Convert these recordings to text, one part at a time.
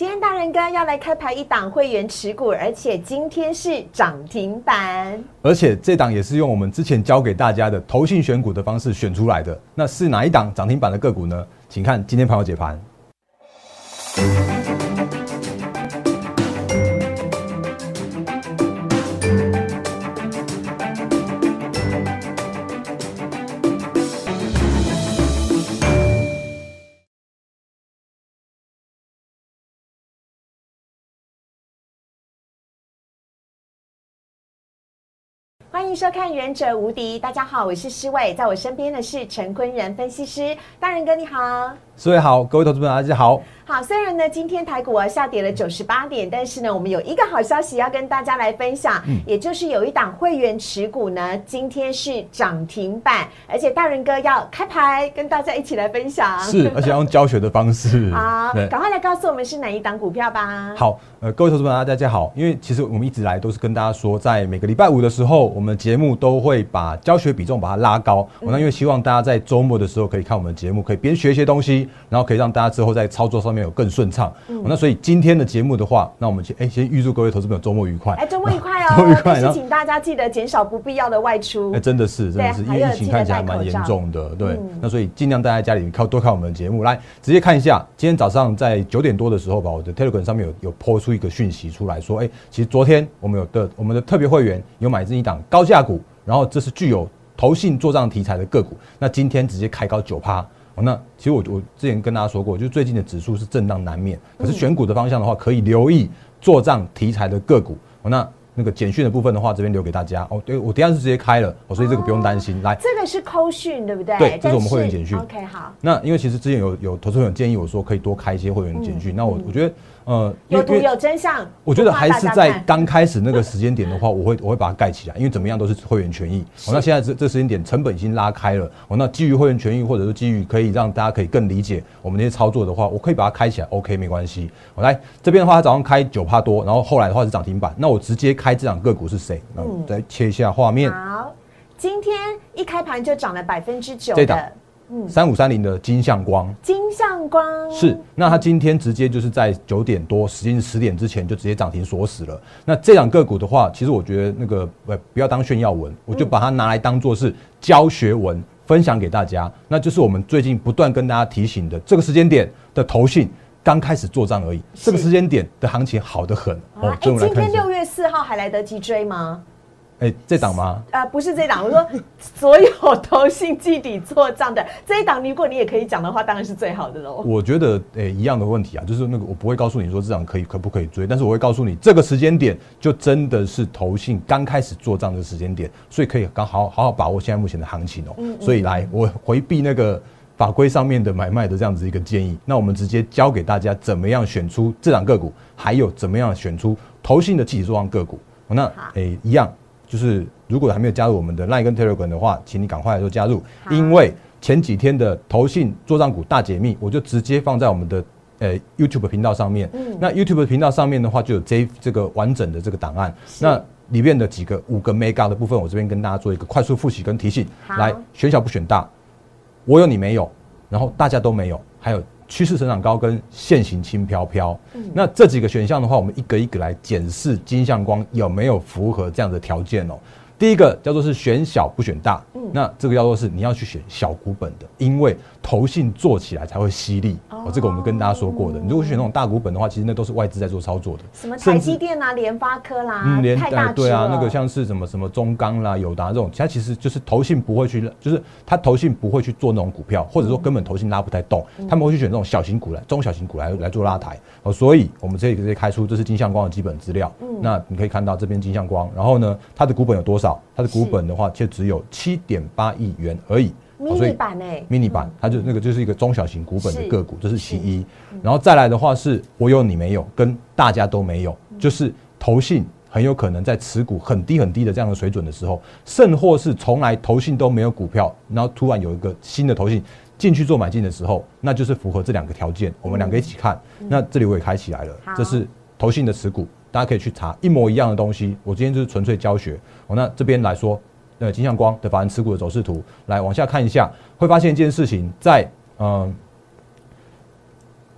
今天大人哥要来开牌一档会员持股，而且今天是涨停板，而且这档也是用我们之前教给大家的投信选股的方式选出来的。那是哪一档涨停板的个股呢？请看今天朋友解盘。欢迎收看《忍者无敌》，大家好，我是诗伟，在我身边的是陈坤仁分析师，大仁哥你好，各位好，各位投资朋友大家好。好，虽然呢今天台股啊下跌了九十八点，但是呢我们有一个好消息要跟大家来分享，也就是有一档会员持股呢今天是涨停板，而且大人哥要开牌跟大家一起来分享，是，而且要用教学的方式。好，赶快来告诉我们是哪一档股票吧。好，呃，各位投资朋友大家好，因为其实我们一直来都是跟大家说，在每个礼拜五的时候，我们节目都会把教学比重把它拉高。那因为希望大家在周末的时候可以看我们的节目，可以边学一些东西，然后可以让大家之后在操作上面有更顺畅。那所以今天的节目的话，那我们先哎先预祝各位投资朋友周末愉快。哎，周末 愉快哦！周末愉快。然请大家记得减少不必要的外出。哎，真的是，真的是，因为疫情看起来蛮严重的。对，那所以尽量待在家里，靠多看我们的节目。来，直接看一下，今天早上在九点多的时候吧，我的 Telegram 上面有有抛出一个讯息出来说，哎，其实昨天我们有的我们的特别会员有买这一档高价股，然后这是具有投信做账题材的个股，那今天直接开高九趴。那其实我我之前跟大家说过，就最近的指数是震荡难免，可是选股的方向的话，可以留意做账题材的个股。那那个简讯的部分的话，这边留给大家哦。对我等下是直接开了，所以这个不用担心。来，这个是扣讯对不对？对，这是我们会员简讯。OK，好。那因为其实之前有有投资人建议我说，可以多开一些会员简讯。那我我觉得。呃，有图有真相。我觉得还是在刚开始那个时间点的话，我会我会把它盖起来，因为怎么样都是会员权益。哦，那现在这这时间点成本已经拉开了。哦，那基于会员权益，或者是基于可以让大家可以更理解我们那些操作的话，我可以把它开起来，OK，没关系。我来这边的话，它早上开九帕多，然后后来的话是涨停板。那我直接开这两个股是谁？嗯，再切一下画面。好，今天一开盘就涨了百分之九的。三五三零的金相光，金相光是，那它今天直接就是在九点多，时间十点之前就直接涨停锁死了。那这两个股的话，其实我觉得那个呃不要当炫耀文，我就把它拿来当做是教学文分享给大家。那就是我们最近不断跟大家提醒的，这个时间点的投信刚开始做账而已，这个时间点的行情好得很哦。今天六月四号还来得及追吗？哎，这档吗？啊，不是这档。我说所有投信基底做账的 这一档，如果你也可以讲的话，当然是最好的喽。我觉得，哎，一样的问题啊，就是那个我不会告诉你说这档可以可不可以追，但是我会告诉你这个时间点就真的是投信刚开始做账的时间点，所以可以刚好好好把握现在目前的行情哦。所以来，我回避那个法规上面的买卖的这样子一个建议，那我们直接教给大家怎么样选出这档个股，还有怎么样选出投信的集体做账个股。那哎，一样。就是如果还没有加入我们的 Line 跟 Telegram 的话，请你赶快来做加入，因为前几天的投信做账股大解密，我就直接放在我们的呃 YouTube 频道上面。嗯，那 YouTube 频道上面的话，就有这这个完整的这个档案。那里面的几个五个 Mega 的部分，我这边跟大家做一个快速复习跟提醒。来，选小不选大，我有你没有，然后大家都没有，还有。趋势成长高跟现行轻飘飘，那这几个选项的话，我们一个一个来检视金相光有没有符合这样的条件哦。第一个叫做是选小不选大，那这个叫做是你要去选小股本的，因为投信做起来才会犀利。哦，这个我们跟大家说过的。你如果选那种大股本的话，其实那都是外资在做操作的。什么台积电啊、联发科啦，嗯，联大对啊，那个像是什么什么中钢啦、友达这种，它其实就是投信不会去，就是它投信不会去做那种股票，或者说根本投信拉不太动，他们会去选这种小型股来、中小型股来来做拉抬。哦，所以我们这里直接开出，这是金相光的基本资料。嗯，那你可以看到这边金相光，然后呢，它的股本有多少？它的股本的话，却只有七点八亿元而已。迷你版呢迷你版，它就那个就是一个中小型股本的个股，这是其一。然后再来的话，是我有你没有，跟大家都没有，就是投信很有可能在持股很低很低的这样的水准的时候，甚或是从来投信都没有股票，然后突然有一个新的投信进去做买进的时候，那就是符合这两个条件。我们两个一起看，那这里我也开起来了，这是投信的持股。大家可以去查一模一样的东西。我今天就是纯粹教学。哦，那这边来说，呃，金相光的法人持股的走势图，来往下看一下，会发现一件事情，在嗯，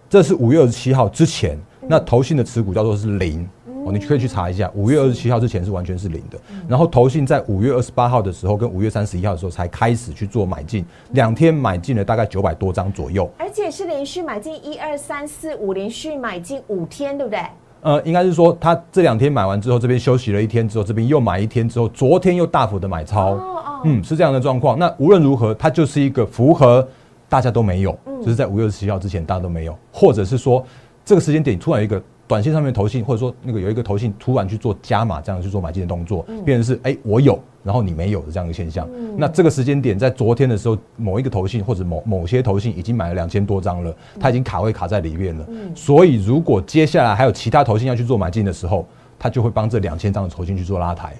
这是五月二十七号之前，那投信的持股叫做是零。哦，你可以去查一下，五月二十七号之前是完全是零的，然后投信在五月二十八号的时候跟五月三十一号的时候才开始去做买进，两天买进了大概九百多张左右，而且是连续买进一二三四五，连续买进五天，对不对？呃，应该是说他这两天买完之后，这边休息了一天之后，这边又买一天之后，昨天又大幅的买超，嗯，是这样的状况。那无论如何，它就是一个符合大家都没有，就是在五月二十七号之前大家都没有，或者是说这个时间点突然一个。短线上面投信，或者说那个有一个投信突然去做加码，这样去做买进的动作，变成是哎我有，然后你没有的这样一个现象。那这个时间点在昨天的时候，某一个投信或者某某些投信已经买了两千多张了，它已经卡位卡在里面了。所以如果接下来还有其他投信要去做买进的时候，它就会帮这两千张的投信去做拉抬。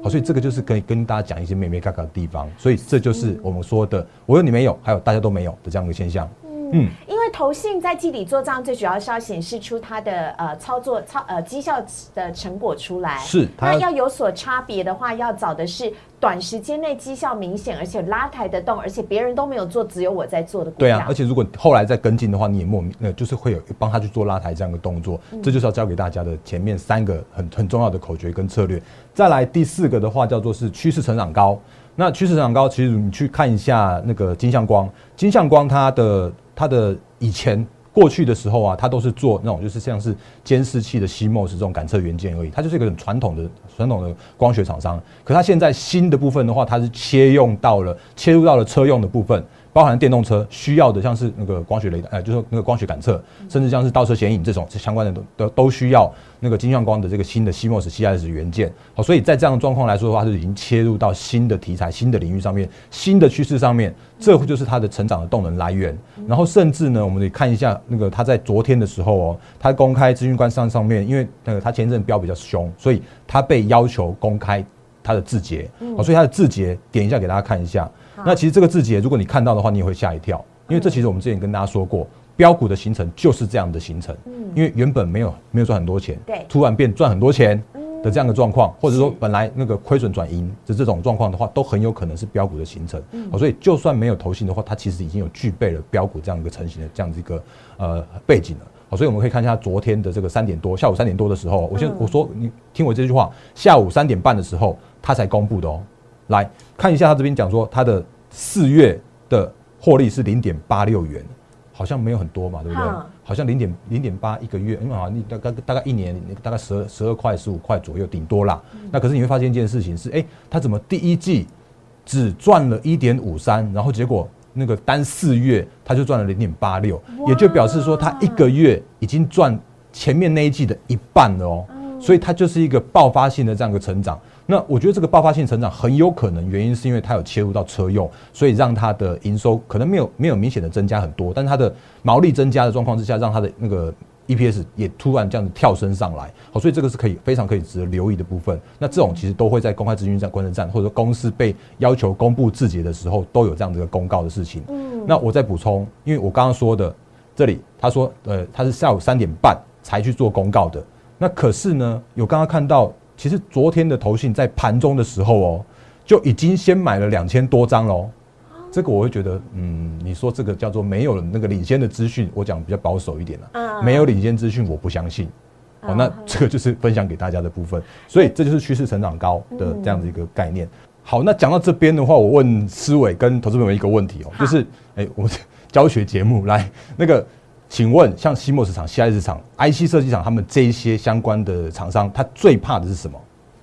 好，所以这个就是可以跟大家讲一些美美嘎嘎的地方。所以这就是我们说的，我有你没有，还有大家都没有的这样一个现象。嗯，因为投信在基底做账，最主要是要显示出它的呃操作操呃绩效的成果出来。是，那要有所差别的话，要找的是短时间内绩效明显，而且拉抬得动，而且别人都没有做，只有我在做的。对啊，而且如果后来再跟进的话，你也莫名呃就是会有帮他去做拉抬这样的动作。这就是要教给大家的前面三个很很重要的口诀跟策略。再来第四个的话叫做是趋势成长高。那趋势成长高，其实你去看一下那个金相光，金相光它的。它的以前过去的时候啊，它都是做那种就是像是监视器的 CMOS 这种感测元件而已，它就是一个很传统的传统的光学厂商。可它现在新的部分的话，它是切用到了切入到了车用的部分。包含电动车需要的，像是那个光学雷达，呃，就是那个光学感测，甚至像是倒车显影这种相关的都都都需要那个金像光的这个新的 CMOS CIS 元件。好，所以在这样的状况来说的话，是已经切入到新的题材、新的领域上面、新的趋势上面，这就是它的成长的动能来源。然后甚至呢，我们得看一下那个它在昨天的时候哦，它公开资讯官上上面，因为那个它前阵标比较凶，所以它被要求公开它的字节。好，所以它的字节点一下给大家看一下。那其实这个字节，如果你看到的话，你也会吓一跳，因为这其实我们之前跟大家说过，标股的形成就是这样的形成。嗯，因为原本没有没有赚很多钱，对，突然变赚很多钱的这样的状况，或者说本来那个亏损转盈的这种状况的话，都很有可能是标股的形成。嗯，所以就算没有投信的话，它其实已经有具备了标股这样一个成型的这样子一个呃背景了。好，所以我们可以看一下昨天的这个三点多，下午三点多的时候，我先我说你听我这句话，下午三点半的时候，它才公布的哦。来看一下，他这边讲说他的。四月的获利是零点八六元，好像没有很多嘛，对不对？好像零点零点八一个月，因为好像你大概大概一年大概十二十二块十五块左右，顶多啦。那可是你会发现一件事情是，哎，他怎么第一季只赚了一点五三，然后结果那个单四月他就赚了零点八六，也就表示说他一个月已经赚前面那一季的一半了哦。所以它就是一个爆发性的这样一个成长。那我觉得这个爆发性成长很有可能原因是因为它有切入到车用，所以让它的营收可能没有没有明显的增加很多，但是它的毛利增加的状况之下，让它的那个 EPS 也突然这样子跳升上来。好，所以这个是可以非常可以值得留意的部分。那这种其实都会在公开资讯站、观测站，或者说公司被要求公布字节的时候，都有这样子的公告的事情。嗯。那我再补充，因为我刚刚说的这里，他说呃，他是下午三点半才去做公告的。那可是呢，有刚刚看到，其实昨天的投信在盘中的时候哦，就已经先买了两千多张喽。这个我会觉得，嗯，你说这个叫做没有那个领先的资讯，我讲比较保守一点了。没有领先资讯，我不相信。哦，那这个就是分享给大家的部分。所以这就是趋势成长高的这样的一个概念。好，那讲到这边的话，我问思伟跟投资朋友一个问题哦，就是，哎，我们 教学节目来那个。请问，像西莫市场、西爱市场、IC 设计厂，他们这一些相关的厂商，他最怕的是什么？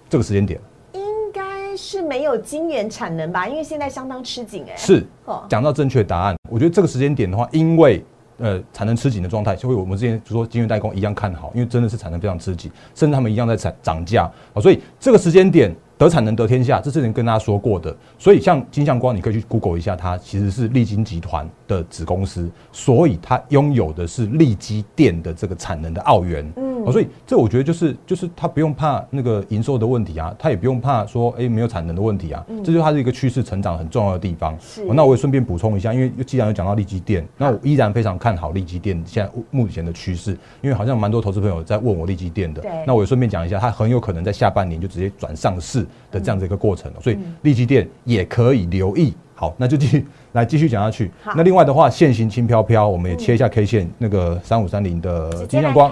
这个时间点，应该是没有晶圆产能吧？因为现在相当吃紧，哎，是。讲到正确答案，我觉得这个时间点的话，因为呃产能吃紧的状态，就会我们之前就说晶圆代工一样看好，因为真的是产能非常吃紧，甚至他们一样在涨涨价啊，所以这个时间点。得产能得天下，这之前跟大家说过的。所以像金相光，你可以去 Google 一下，它其实是利金集团的子公司，所以它拥有的是利基电的这个产能的澳元。所以这我觉得就是就是它不用怕那个营收的问题啊，它也不用怕说哎没有产能的问题啊。这就是它是一个趋势成长很重要的地方。是，那我也顺便补充一下，因为既然有讲到利基电，那我依然非常看好利基电现在目前的趋势，因为好像蛮多投资朋友在问我利基电的。那我也顺便讲一下，它很有可能在下半年就直接转上市。的这样的一个过程，所以利基电也可以留意好，那就继续来继续讲下去。那另外的话，线型轻飘飘，我们也切一下 K 线，那个三五三零的金相光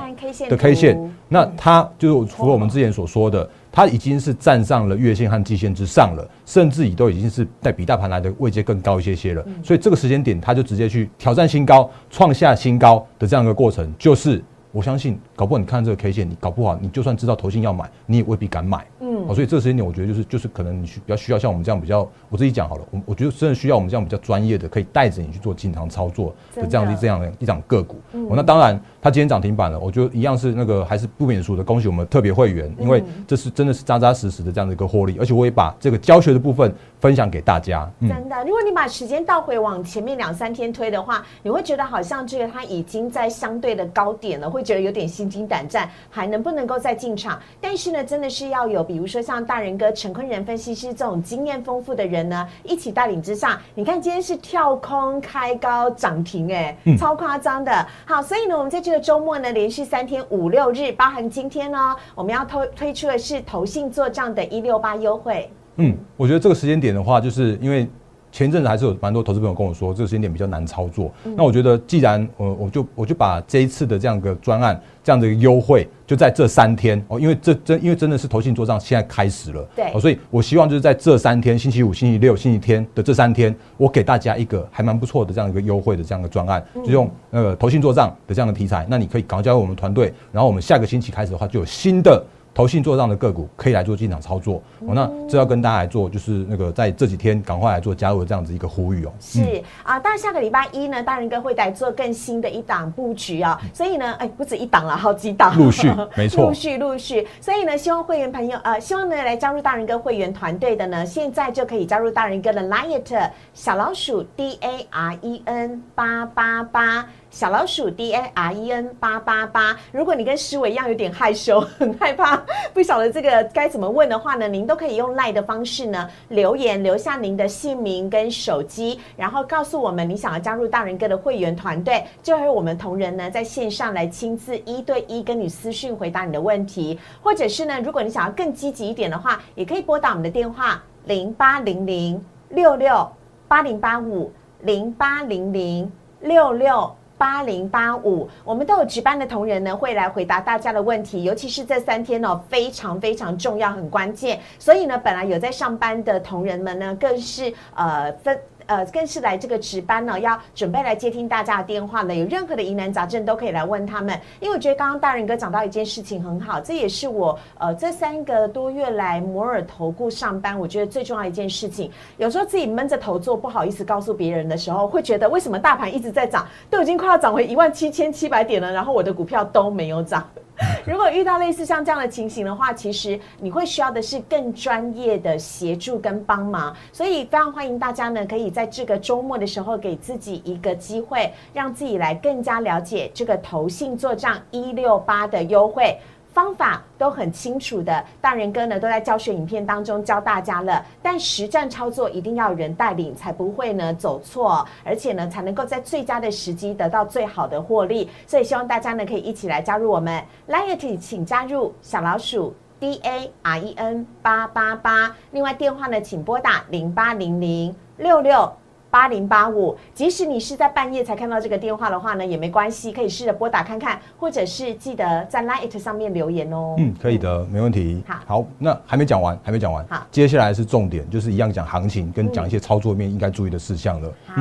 的 K 线图，那它就是除了我们之前所说的，它已经是站上了月线和季线之上了，甚至已都已经是在比大盘来的位阶更高一些些了。所以这个时间点，它就直接去挑战新高，创下新高的这样一个过程，就是我相信，搞不好你看这个 K 线，你搞不好你就算知道投信要买，你也未必敢买。嗯哦，所以这个时间点，我觉得就是就是可能你需比较需要像我们这样比较，我自己讲好了，我我觉得真的需要我们这样比较专业的，可以带着你去做进场操作的这样真的的这样的一档个股。哦，那当然，它今天涨停板了，我觉得一样是那个还是不免俗的，恭喜我们特别会员，因为这是真的是扎扎实实的这样的一个获利，而且我也把这个教学的部分分享给大家。嗯，真的，如果你把时间倒回往前面两三天推的话，你会觉得好像这个它已经在相对的高点了，会觉得有点心惊胆战，还能不能够再进场？但是呢，真的是要有，比如说像大人哥陈坤仁分析师这种经验丰富的人呢，一起带领之下，你看今天是跳空开高涨停，哎，超夸张的。好，所以呢，我们在这个周末呢，连续三天五六日，包含今天呢，我们要推推出的是投信做账的一六八优惠。嗯，我觉得这个时间点的话，就是因为前一阵子还是有蛮多投资朋友跟我说，这个时间点比较难操作。那我觉得，既然我我就我就把这一次的这样一个专案，这样的一个优惠，就在这三天哦，因为这真因为真的是投信做账现在开始了，对哦，所以我希望就是在这三天，星期五、星期六、星期天的这三天，我给大家一个还蛮不错的这样一个优惠的这样一个专案，就用那个投信做账的这样的题材，那你可以赶快加入我们团队，然后我们下个星期开始的话，就有新的。投信做账的个股可以来做进场操作，哦，那这要跟大家来做，就是那个在这几天赶快来做加入的这样子一个呼吁哦。是。啊，但下个礼拜一呢，大人哥会来做更新的一档布局啊，所以呢，哎，不止一档了，好几档，陆续 没错。陆续陆续，所以呢，希望会员朋友呃，希望呢来加入大人哥会员团队的呢，现在就可以加入大人哥的 Liet 小老鼠 D A R E N 八八八。小老鼠 D A R E N 八八八，如果你跟诗伟一样有点害羞，很害怕，不晓得这个该怎么问的话呢，您都可以用赖的方式呢留言，留下您的姓名跟手机，然后告诉我们你想要加入大人哥的会员团队，就会有我们同仁呢在线上来亲自一对一跟你私讯回答你的问题，或者是呢，如果你想要更积极一点的话，也可以拨打我们的电话零八零零六六八零八五零八零零六六。八零八五，我们都有值班的同仁呢，会来回答大家的问题，尤其是这三天哦，非常非常重要，很关键。所以呢，本来有在上班的同仁们呢，更是呃分。呃，更是来这个值班呢，要准备来接听大家的电话呢。有任何的疑难杂症都可以来问他们。因为我觉得刚刚大人哥讲到一件事情很好，这也是我呃这三个多月来摩尔投顾上班，我觉得最重要一件事情。有时候自己闷着头做，不好意思告诉别人的时候，会觉得为什么大盘一直在涨，都已经快要涨回一万七千七百点了，然后我的股票都没有涨。如果遇到类似像这样的情形的话，其实你会需要的是更专业的协助跟帮忙，所以非常欢迎大家呢，可以在这个周末的时候给自己一个机会，让自己来更加了解这个投信做账一六八的优惠。方法都很清楚的，大人哥呢都在教学影片当中教大家了。但实战操作一定要人带领，才不会呢走错，而且呢才能够在最佳的时机得到最好的获利。所以希望大家呢可以一起来加入我们 Liet，请加入小老鼠 D A R E N 八八八。另外电话呢，请拨打零八零零六六。八零八五，即使你是在半夜才看到这个电话的话呢，也没关系，可以试着拨打看看，或者是记得在 Line 上面留言哦。嗯，可以的，没问题。好，那还没讲完，还没讲完。好，接下来是重点，就是一样讲行情，跟讲一些操作面应该注意的事项了。好，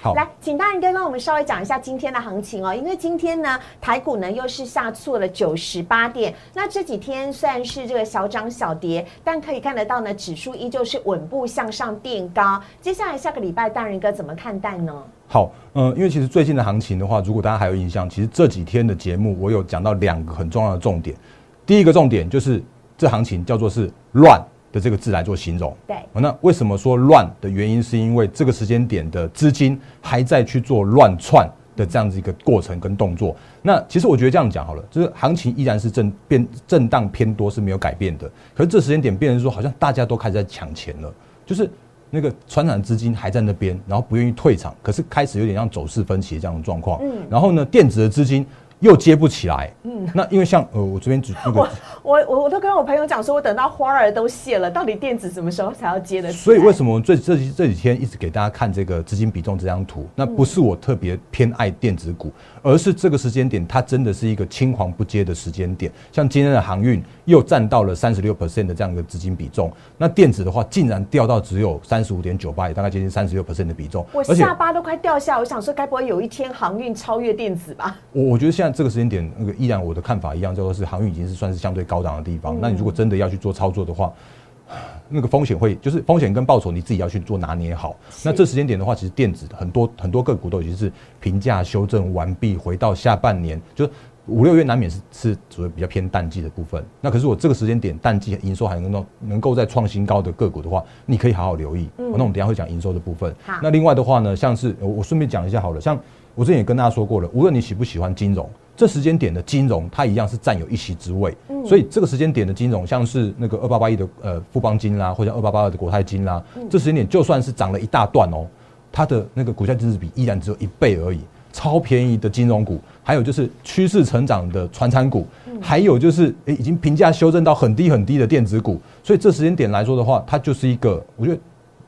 好，来，请大人哥帮我们稍微讲一下今天的行情哦，因为今天呢，台股呢又是下挫了九十八点。那这几天虽然是这个小涨小跌，但可以看得到呢，指数依旧是稳步向上垫高。接下来下个礼拜。大人哥怎么看待呢？好，嗯，因为其实最近的行情的话，如果大家还有印象，其实这几天的节目我有讲到两个很重要的重点。第一个重点就是这行情叫做是乱的这个字来做形容。对，那为什么说乱的原因，是因为这个时间点的资金还在去做乱窜的这样子一个过程跟动作。那其实我觉得这样讲好了，就是行情依然是震变震荡偏多是没有改变的，可是这时间点变成说，好像大家都开始在抢钱了，就是。那个传染资金还在那边，然后不愿意退场，可是开始有点像走势分歧这样的状况。嗯，然后呢，电子的资金又接不起来。嗯，那因为像呃，我这边举那个，我我我我都跟我朋友讲说，我等到花儿都谢了，到底电子什么时候才要接的？所以为什么我最这这这几天一直给大家看这个资金比重这张图？那不是我特别偏爱电子股，而是这个时间点它真的是一个青黄不接的时间点。像今天的航运又占到了三十六 percent 的这样一个资金比重，那电子的话竟然掉到只有三十五点九八，也大概接近三十六 percent 的比重。我下巴都快掉下，我想说，该不会有一天航运超越电子吧？我 我觉得现在这个时间点，那个依然我的看法一样，叫做是航运已经是算是相对高档的地方。那你如果真的要去做操作的话，那个风险会就是风险跟报酬你自己要去做拿捏好。那这时间点的话，其实电子很多很多个股都已经是评价修正完毕，回到下半年就五六月难免是是属于比较偏淡季的部分。那可是我这个时间点淡季营收还能够能够在创新高的个股的话，你可以好好留意。那我们等下会讲营收的部分。那另外的话呢，像是我顺便讲一下好了，像我之前也跟大家说过了，无论你喜不喜欢金融。这时间点的金融，它一样是占有一席之位，所以这个时间点的金融，像是那个二八八一的呃富邦金啦，或者二八八二的国泰金啦，这时间点就算是涨了一大段哦，它的那个股价净值比依然只有一倍而已，超便宜的金融股，还有就是趋势成长的传产股，还有就是诶已经评价修正到很低很低的电子股，所以这时间点来说的话，它就是一个我觉得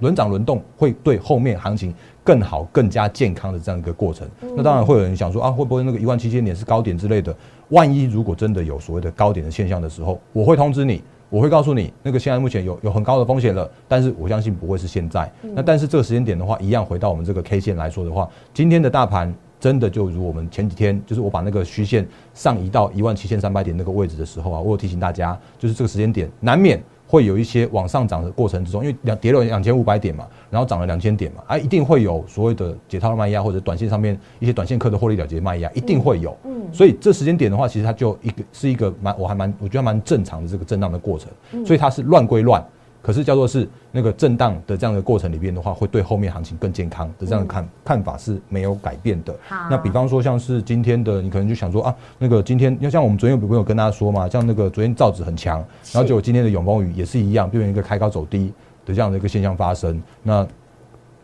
轮涨轮动会对后面行情。更好、更加健康的这样一个过程，那当然会有人想说啊，会不会那个一万七千点是高点之类的？万一如果真的有所谓的高点的现象的时候，我会通知你，我会告诉你，那个现在目前有有很高的风险了，但是我相信不会是现在。那但是这个时间点的话，一样回到我们这个 K 线来说的话，今天的大盘真的就如我们前几天，就是我把那个虚线上移到一万七千三百点那个位置的时候啊，我有提醒大家，就是这个时间点难免。会有一些往上涨的过程之中，因为两跌了两千五百点嘛，然后涨了两千点嘛，啊，一定会有所谓的解套的卖压，或者短线上面一些短线客的获利了结卖压，一定会有。嗯，所以这时间点的话，其实它就一个是一个蛮，我还蛮我觉得蛮正常的这个震荡的过程，所以它是乱归乱。可是叫做是那个震荡的这样的过程里边的话，会对后面行情更健康的这样的看看法是没有改变的。那比方说像是今天的，你可能就想说啊，那个今天要像我们昨天有朋友跟大家说嘛，像那个昨天造纸很强，然后结果今天的永丰雨也是一样，变成一个开高走低的这样的一个现象发生。那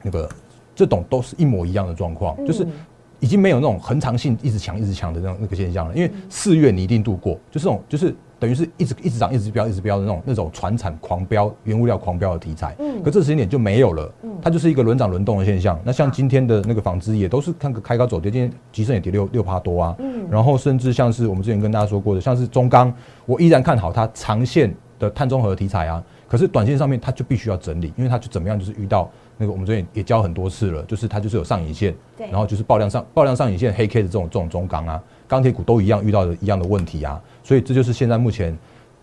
那个这种都是一模一样的状况，就是已经没有那种恒长性一直强一直强的那种那个现象了。因为四月你一定度过，就这种就是。等于是一直一直涨，一直飙，一直飙的那种那种船产狂飙、原物料狂飙的题材。嗯，可这时间点就没有了。嗯，它就是一个轮涨轮动的现象。那像今天的那个纺织也都是看个开高走跌，今天集盛也跌六六趴多啊。嗯，然后甚至像是我们之前跟大家说过的，像是中钢，我依然看好它长线的碳中和题材啊。可是短线上面它就必须要整理，因为它就怎么样，就是遇到那个我们之前也教很多次了，就是它就是有上影线，对，然后就是爆量上爆量上影线黑 K 的这种这种中钢啊。钢铁股都一样遇到的一样的问题啊，所以这就是现在目前，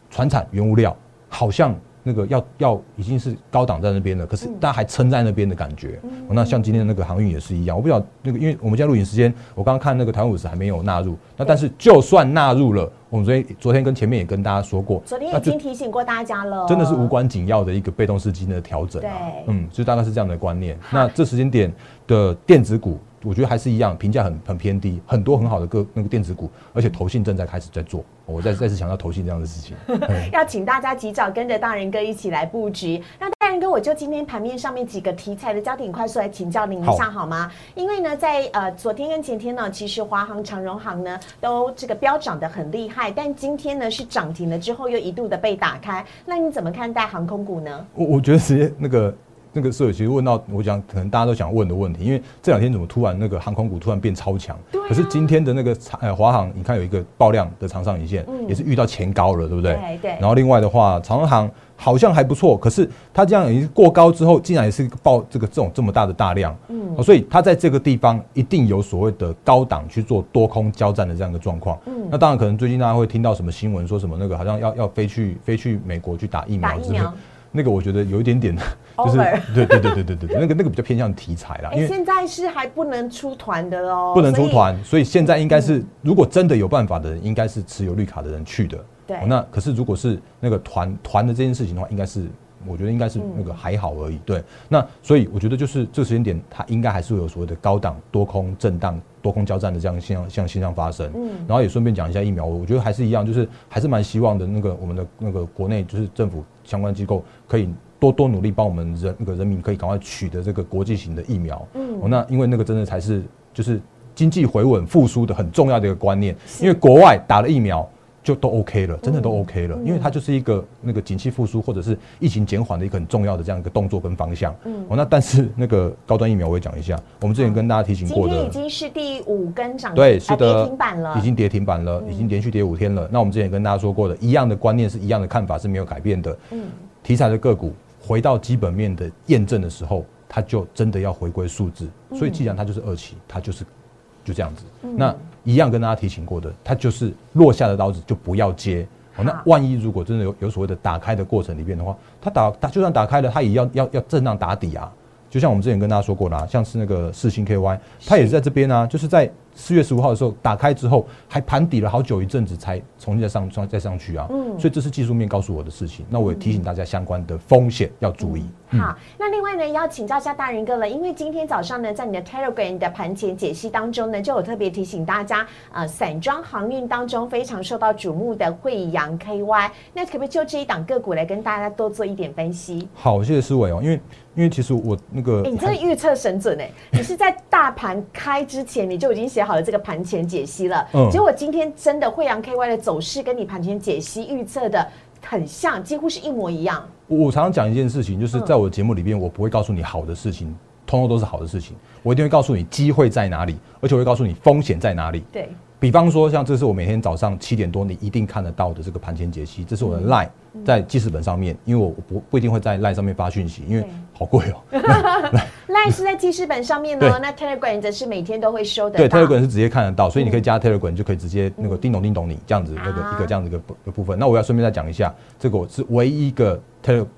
船产原物料好像。那个要要已经是高档在那边了，可是大家还撑在那边的感觉。那像今天的那个航运也是一样，我不晓那个，因为我们现在录影时间，我刚刚看那个台湾五十还没有纳入。那但是就算纳入了，我们昨天昨天跟前面也跟大家说过，昨天已经提醒过大家了，真的是无关紧要的一个被动式基金的调整。对，嗯，就大概是这样的观念。那这时间点的电子股。我觉得还是一样，评价很很偏低，很多很好的个那个电子股，而且投信正在开始在做。我再再次强调投信这样的事情，要请大家及早跟着大人哥一起来布局。那大人哥，我就今天盘面上面几个题材的焦点，快速来请教您一下好吗？因为呢，在呃昨天跟前天呢，其实华航、长荣航呢都这个飙涨的很厉害，但今天呢是涨停了之后又一度的被打开。那你怎么看待航空股呢？我我觉得直接那个。那个时候其实问到，我讲可能大家都想问的问题，因为这两天怎么突然那个航空股突然变超强？可是今天的那个呃华航，你看有一个爆量的长上影线，也是遇到前高了，对不对？对对。然后另外的话，长航好像还不错，可是它这样已经过高之后，竟然也是爆这个这种这么大的大量。嗯。所以它在这个地方一定有所谓的高档去做多空交战的这样一个状况。嗯。那当然可能最近大家会听到什么新闻，说什么那个好像要要飞去飞去美国去打疫苗，是不是？那个我觉得有一点点，就是对对对对对对，那个那个比较偏向题材啦。因为现在是还不能出团的喽，不能出团，所以现在应该是如果真的有办法的人，应该是持有绿卡的人去的。对，那可是如果是那个团团的这件事情的话，应该是我觉得应该是那个还好而已。对，那所以我觉得就是这个时间点，它应该还是会有所谓的高档多空震荡、多空交战的这样现象，像现象发生。嗯，然后也顺便讲一下疫苗，我觉得还是一样，就是还是蛮希望的那个我们的那个国内就是政府。相关机构可以多多努力，帮我们人那个人民可以赶快取得这个国际型的疫苗。嗯，那因为那个真的才是就是经济回稳复苏的很重要的一个观念。因为国外打了疫苗，就都 OK 了，真的都 OK 了，因为它就是一个那个景气复苏或者是疫情减缓的一个很重要的这样一个动作跟方向。嗯，哦，那但是那个高端疫苗我也讲一下，我们之前跟大家提醒过的，今天已经是第五根涨对，是的，跌停板了，已经跌停板了，已经连续跌五天了。那我们之前跟大家说过的，一样的观念是一样的看法是没有改变的。嗯，题材的个股回到基本面的验证的时候，它就真的要回归数字。所以既然它就是二期，它就是就这样子。那一样跟大家提醒过的，它就是落下的刀子就不要接。哦，那万一如果真的有有所谓的打开的过程里面的话，它打打就算打开了，它也要要要震荡打底啊。就像我们之前跟大家说过啦，像是那个四星 KY，它也是在这边啊，就是在。四月十五号的时候打开之后，还盘底了好久一阵子，才重新再上上再上去啊。嗯，所以这是技术面告诉我的事情。那我也提醒大家相关的风险要注意。好，那另外呢，要请教一下大人哥了，因为今天早上呢，在你的 Telegram 的盘前解析当中呢，就有特别提醒大家，呃，散装航运当中非常受到瞩目的惠阳 KY，那可不可以就这一档个股来跟大家多做一点分析？好，谢谢思伟哦，因为因为其实我那个，你真的预测神准哎，你是在大盘开之前你就已经写好了这个盘前解析了，结果今天真的惠阳 KY 的走势跟你盘前解析预测的很像，几乎是一模一样。我常常讲一件事情，就是在我的节目里边，我不会告诉你好的事情，通通都是好的事情，我一定会告诉你机会在哪里，而且我会告诉你风险在哪里。对。比方说，像这是我每天早上七点多你一定看得到的这个盘前解析，这是我的 line 在记事本上面，因为我不不一定会在 line 上面发讯息，因为好贵哦。line 是在记事本上面呢，那 telegram 则是每天都会收的。对，telegram 是直接看得到，所以你可以加 telegram 就可以直接那个叮咚叮咚你这样子那个一个这样子一个部分。那我要顺便再讲一下，这个我是唯一一个。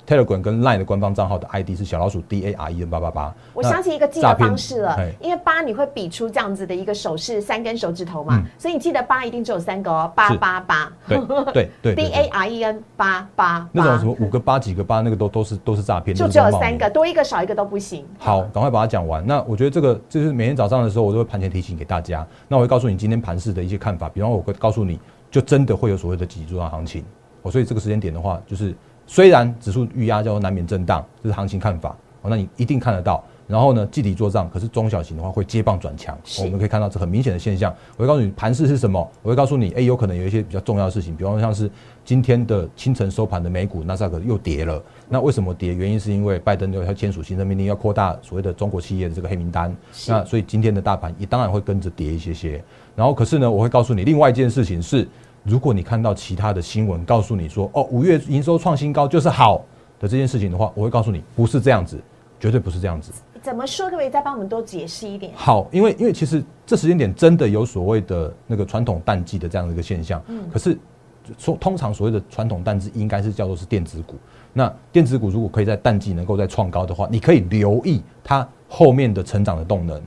Telegram 跟 Line 的官方账号的 ID 是小老鼠 D A R E N 八八八。我想起一个记的方式了，因为八你会比出这样子的一个手势，三根手指头嘛，所以你记得八一定只有三个哦，八八八。对对对。D A R E N 八八。那种什么五个八几个八，那个都都是都是诈骗。就只有三个，多一个少一个都不行。好，赶快把它讲完。那我觉得这个就是每天早上的时候，我都会盘前提醒给大家。那我会告诉你今天盘市的一些看法，比方我会告诉你就真的会有所谓的几主要行情。哦，所以这个时间点的话，就是。虽然指数预压叫做难免震荡，这是行情看法哦，那你一定看得到。然后呢，集体做账，可是中小型的话会接棒转强，我们可以看到这很明显的现象。我会告诉你盘势是什么，我会告诉你，哎，有可能有一些比较重要的事情，比方说像是今天的清晨收盘的美股，纳斯达克又跌了。那为什么跌？原因是因为拜登又要签署行政命令，要扩大所谓的中国企业的这个黑名单。那所以今天的大盘也当然会跟着跌一些些。然后可是呢，我会告诉你另外一件事情是。如果你看到其他的新闻告诉你说，哦，五月营收创新高就是好的这件事情的话，我会告诉你不是这样子，绝对不是这样子。怎么说？可不可以再帮我们多解释一点？好，因为因为其实这时间点真的有所谓的那个传统淡季的这样的一个现象。嗯。可是说通常所谓的传统淡季应该是叫做是电子股。那电子股如果可以在淡季能够再创高的话，你可以留意它后面的成长的动能。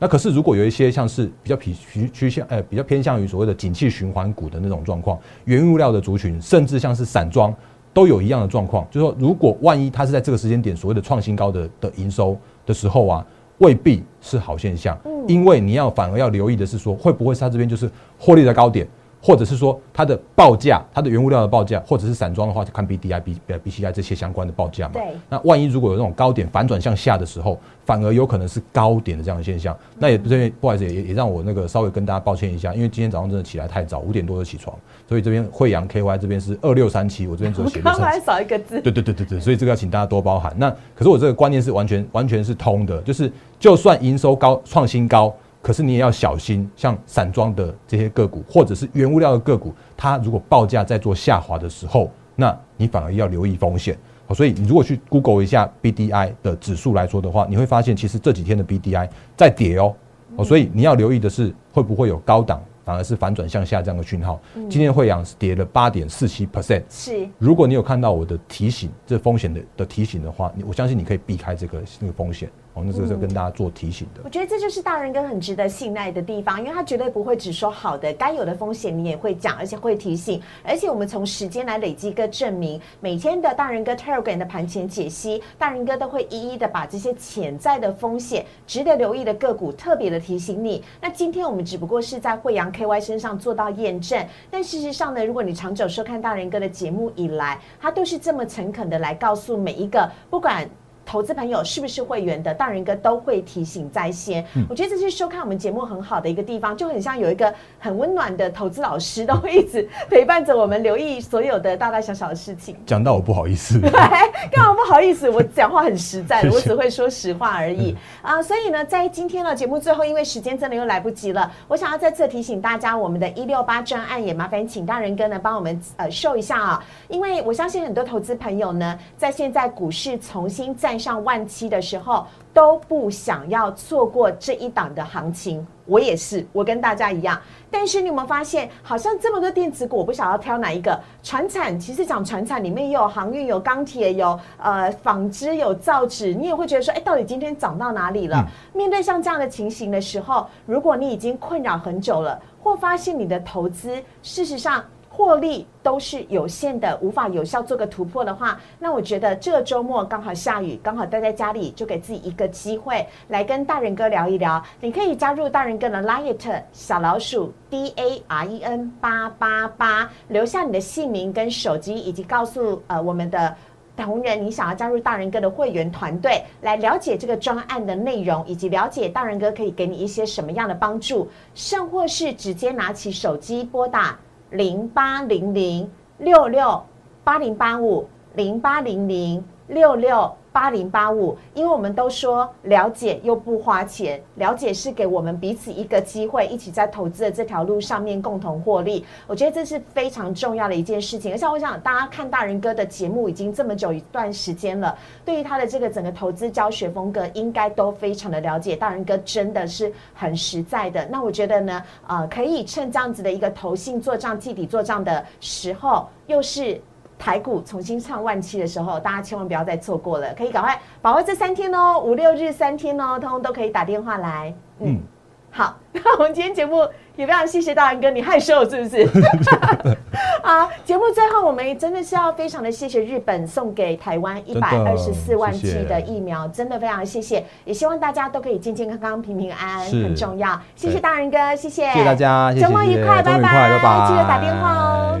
那可是，如果有一些像是比较偏趋趋向，呃，比较偏向于所谓的景气循环股的那种状况，原物料的族群，甚至像是散装，都有一样的状况。就是说，如果万一它是在这个时间点所谓的创新高的的营收的时候啊，未必是好现象。嗯，因为你要反而要留意的是说，会不会它这边就是获利的高点。或者是说它的报价，它的原物料的报价，或者是散装的话，就看 B D I B B C I 这些相关的报价嘛。对。那万一如果有那种高点反转向下的时候，反而有可能是高点的这样的现象。那也不是不好意思，也也让我那个稍微跟大家抱歉一下，因为今天早上真的起来太早，五点多就起床，所以这边惠阳 K Y 这边是二六三七，我这边只有写。刚才少一个字。对对对对对，所以这个要请大家多包涵。那可是我这个观念是完全完全是通的，就是就算营收高创新高。可是你也要小心，像散装的这些个股，或者是原物料的个股，它如果报价在做下滑的时候，那你反而要留意风险。所以你如果去 Google 一下 BDI 的指数来说的话，你会发现其实这几天的 BDI 在跌哦。哦，所以你要留意的是会不会有高档反而是反转向下这样的讯号。今天惠阳是跌了八点四七 percent。是，如果你有看到我的提醒，这风险的的提醒的话，你我相信你可以避开这个那个风险。那这个是跟大家做提醒的。我觉得这就是大人哥很值得信赖的地方，因为他绝对不会只说好的，该有的风险你也会讲，而且会提醒。而且我们从时间来累积一个证明，每天的大人哥 Telegram 的盘前解析，大人哥都会一一的把这些潜在的风险、值得留意的个股特别的提醒你。那今天我们只不过是在惠阳 KY 身上做到验证，但事实上呢，如果你长久收看大人哥的节目以来，他都是这么诚恳的来告诉每一个不管。投资朋友是不是会员的，大人哥都会提醒在先。我觉得这是收看我们节目很好的一个地方，就很像有一个很温暖的投资老师，都会一直陪伴着我们，留意所有的大大小小的事情。讲到我不好意思，干嘛不好意思？我讲话很实在，我只会说实话而已啊。所以呢，在今天的节目最后，因为时间真的又来不及了，我想要再次提醒大家，我们的一六八专案也麻烦请大人哥呢帮我们呃秀一下啊，因为我相信很多投资朋友呢，在现在股市重新站上万七的时候，都不想要错过这一档的行情。我也是，我跟大家一样。但是你有没有发现，好像这么多电子股，我不想要挑哪一个。船产其实讲船产里面也有航运、有钢铁、有呃纺织、有造纸，你也会觉得说，哎，到底今天涨到哪里了？面对像这样的情形的时候，如果你已经困扰很久了，或发现你的投资事实上。获利都是有限的，无法有效做个突破的话，那我觉得这个周末刚好下雨，刚好待在家里，就给自己一个机会来跟大人哥聊一聊。你可以加入大人哥的 Light 小老鼠 D A R E N 八八八，留下你的姓名跟手机，以及告诉呃我们的同仁你想要加入大人哥的会员团队，来了解这个专案的内容，以及了解大人哥可以给你一些什么样的帮助，甚或是直接拿起手机拨打。零八零零六六八零八五零八零零六六。八零八五，因为我们都说了解又不花钱，了解是给我们彼此一个机会，一起在投资的这条路上面共同获利。我觉得这是非常重要的一件事情。而且我想，大家看大人哥的节目已经这么久一段时间了，对于他的这个整个投资教学风格，应该都非常的了解。大人哥真的是很实在的。那我觉得呢，呃，可以趁这样子的一个投信做账、记底做账的时候，又是。台股重新唱万期的时候，大家千万不要再错过了，可以赶快把握这三天哦，五六日三天哦，通通都可以打电话来。嗯，好，那我们今天节目也非常谢谢大仁哥，你害羞是不是？好，节目最后我们真的是要非常的谢谢日本送给台湾一百二十四万剂的疫苗，真的非常谢谢，也希望大家都可以健健康康、平平安安，很重要。谢谢大仁哥，谢谢，谢谢大家，周末愉快，拜拜，记得打电话哦。